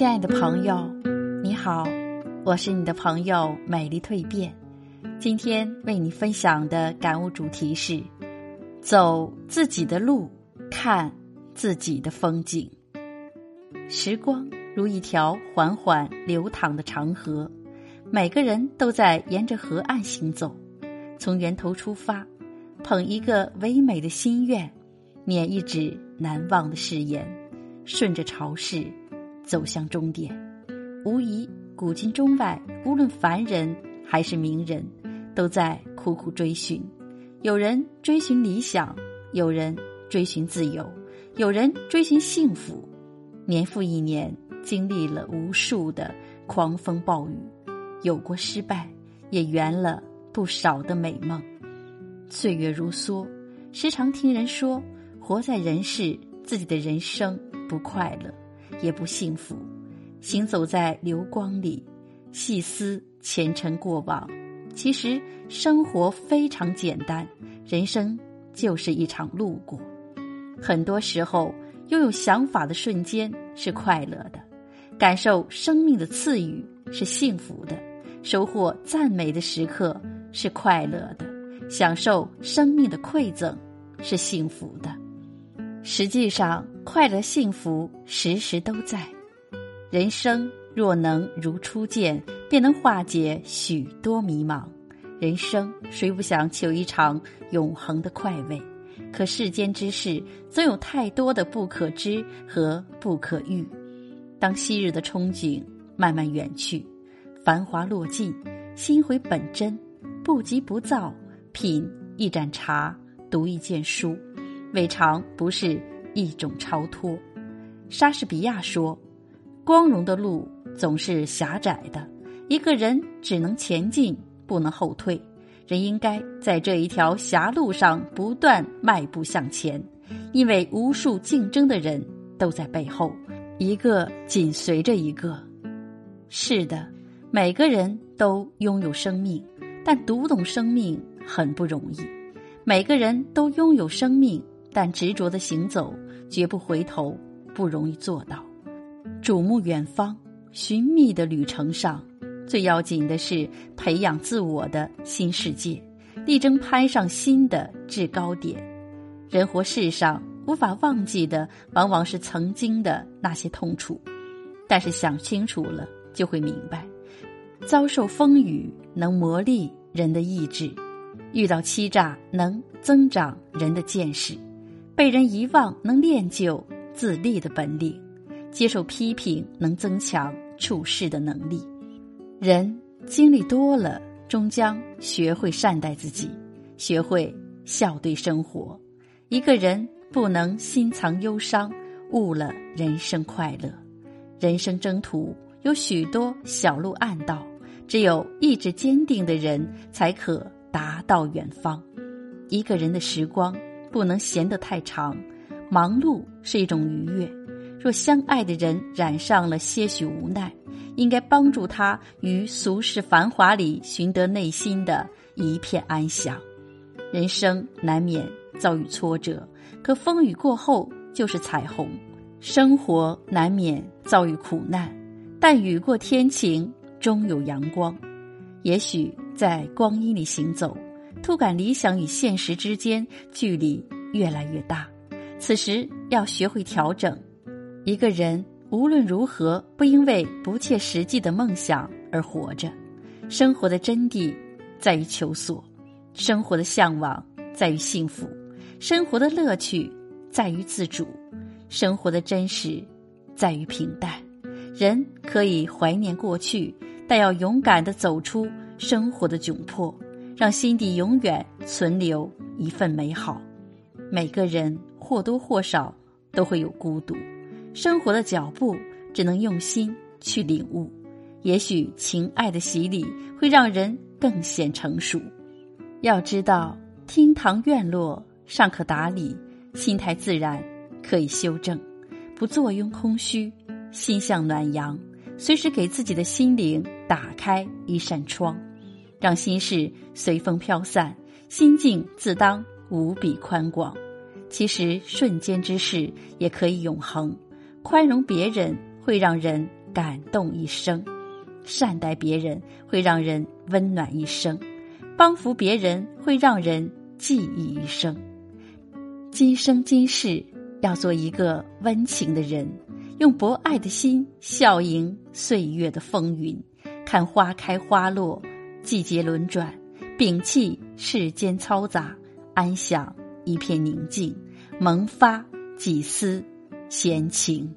亲爱的朋友，你好，我是你的朋友美丽蜕变。今天为你分享的感悟主题是：走自己的路，看自己的风景。时光如一条缓缓流淌的长河，每个人都在沿着河岸行走，从源头出发，捧一个唯美的心愿，念一纸难忘的誓言，顺着潮势。走向终点，无疑古今中外，无论凡人还是名人，都在苦苦追寻。有人追寻理想，有人追寻自由，有人追寻幸福。年复一年，经历了无数的狂风暴雨，有过失败，也圆了不少的美梦。岁月如梭，时常听人说，活在人世，自己的人生不快乐。也不幸福，行走在流光里，细思前尘过往。其实生活非常简单，人生就是一场路过。很多时候，拥有想法的瞬间是快乐的，感受生命的赐予是幸福的，收获赞美的时刻是快乐的，享受生命的馈赠是幸福的。实际上，快乐、幸福时时都在。人生若能如初见，便能化解许多迷茫。人生谁不想求一场永恒的快慰？可世间之事，总有太多的不可知和不可遇。当昔日的憧憬慢慢远去，繁华落尽，心回本真，不急不躁，品一盏茶，读一卷书。未尝不是一种超脱。莎士比亚说：“光荣的路总是狭窄的，一个人只能前进，不能后退。人应该在这一条狭路上不断迈步向前，因为无数竞争的人都在背后，一个紧随着一个。是的，每个人都拥有生命，但读懂生命很不容易。每个人都拥有生命。”但执着的行走，绝不回头，不容易做到。瞩目远方，寻觅的旅程上，最要紧的是培养自我的新世界，力争攀上新的制高点。人活世上，无法忘记的往往是曾经的那些痛楚，但是想清楚了，就会明白，遭受风雨能磨砺人的意志，遇到欺诈能增长人的见识。被人遗忘能练就自立的本领，接受批评能增强处事的能力。人经历多了，终将学会善待自己，学会笑对生活。一个人不能心藏忧伤，误了人生快乐。人生征途有许多小路暗道，只有意志坚定的人才可达到远方。一个人的时光。不能闲得太长，忙碌是一种愉悦。若相爱的人染上了些许无奈，应该帮助他于俗世繁华里寻得内心的一片安详。人生难免遭遇挫折，可风雨过后就是彩虹；生活难免遭遇苦难，但雨过天晴终有阳光。也许在光阴里行走。突感理想与现实之间距离越来越大，此时要学会调整。一个人无论如何不因为不切实际的梦想而活着。生活的真谛在于求索，生活的向往在于幸福，生活的乐趣在于自主，生活的真实在于平淡。人可以怀念过去，但要勇敢的走出生活的窘迫。让心底永远存留一份美好。每个人或多或少都会有孤独，生活的脚步只能用心去领悟。也许情爱的洗礼会让人更显成熟。要知道，厅堂院落尚可打理，心态自然可以修正。不坐拥空虚，心向暖阳，随时给自己的心灵打开一扇窗。让心事随风飘散，心境自当无比宽广。其实瞬间之事也可以永恒，宽容别人会让人感动一生；善待别人会让人温暖一生；帮扶别人会让人记忆一生。今生今世要做一个温情的人，用博爱的心笑迎岁月的风云，看花开花落，季节轮转，摒弃世间嘈杂，安享一片宁静，萌发几丝闲情。